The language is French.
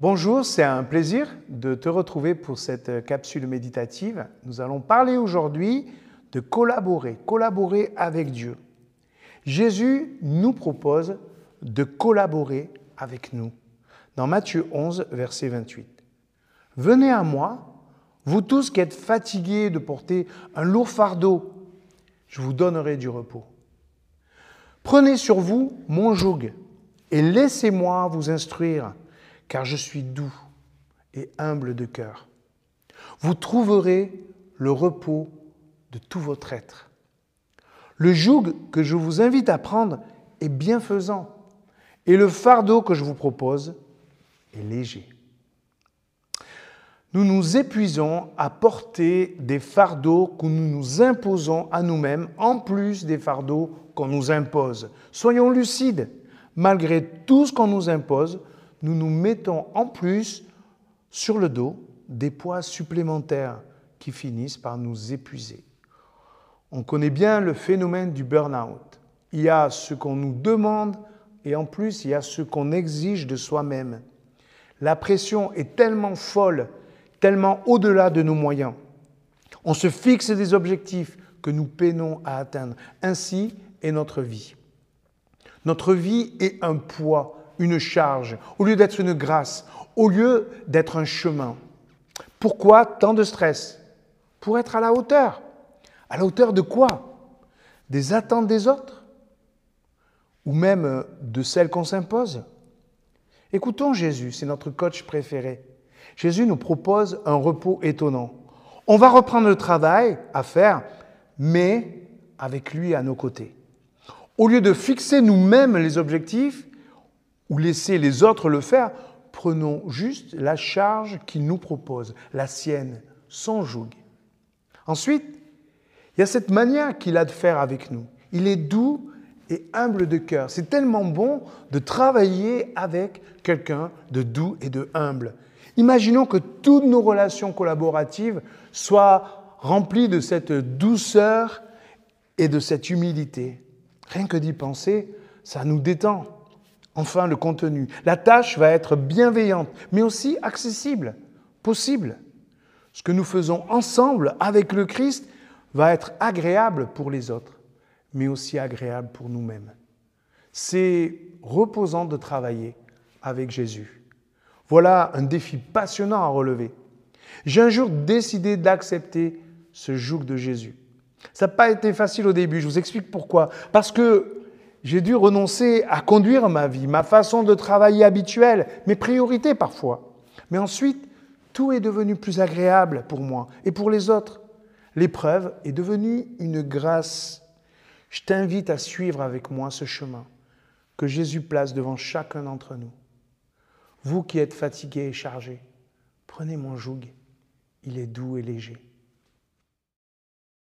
Bonjour, c'est un plaisir de te retrouver pour cette capsule méditative. Nous allons parler aujourd'hui de collaborer, collaborer avec Dieu. Jésus nous propose de collaborer avec nous. Dans Matthieu 11, verset 28. Venez à moi, vous tous qui êtes fatigués de porter un lourd fardeau, je vous donnerai du repos. Prenez sur vous mon joug et laissez-moi vous instruire, car je suis doux et humble de cœur. Vous trouverez le repos de tout votre être. Le joug que je vous invite à prendre est bienfaisant et le fardeau que je vous propose est léger. Nous nous épuisons à porter des fardeaux que nous nous imposons à nous-mêmes, en plus des fardeaux qu'on nous impose. Soyons lucides. Malgré tout ce qu'on nous impose, nous nous mettons en plus sur le dos des poids supplémentaires qui finissent par nous épuiser. On connaît bien le phénomène du burn-out. Il y a ce qu'on nous demande et en plus il y a ce qu'on exige de soi-même. La pression est tellement folle, tellement au-delà de nos moyens. On se fixe des objectifs que nous peinons à atteindre. Ainsi est notre vie. Notre vie est un poids, une charge, au lieu d'être une grâce, au lieu d'être un chemin. Pourquoi tant de stress Pour être à la hauteur? À la hauteur de quoi? Des attentes des autres? Ou même de celles qu'on s'impose? Écoutons Jésus, c'est notre coach préféré. Jésus nous propose un repos étonnant. On va reprendre le travail à faire, mais avec lui à nos côtés. Au lieu de fixer nous-mêmes les objectifs ou laisser les autres le faire, prenons juste la charge qu'il nous propose, la sienne, son joug. Ensuite, il y a cette manière qu'il a de faire avec nous. Il est doux et humble de cœur. C'est tellement bon de travailler avec quelqu'un de doux et de humble. Imaginons que toutes nos relations collaboratives soient remplies de cette douceur et de cette humilité. Rien que d'y penser, ça nous détend. Enfin, le contenu. La tâche va être bienveillante, mais aussi accessible, possible. Ce que nous faisons ensemble avec le Christ va être agréable pour les autres, mais aussi agréable pour nous-mêmes. C'est reposant de travailler avec Jésus. Voilà un défi passionnant à relever. J'ai un jour décidé d'accepter ce joug de Jésus. Ça n'a pas été facile au début, je vous explique pourquoi. Parce que j'ai dû renoncer à conduire ma vie, ma façon de travailler habituelle, mes priorités parfois. Mais ensuite, tout est devenu plus agréable pour moi et pour les autres. L'épreuve est devenue une grâce. Je t'invite à suivre avec moi ce chemin que Jésus place devant chacun d'entre nous. Vous qui êtes fatigués et chargés, prenez mon joug, il est doux et léger.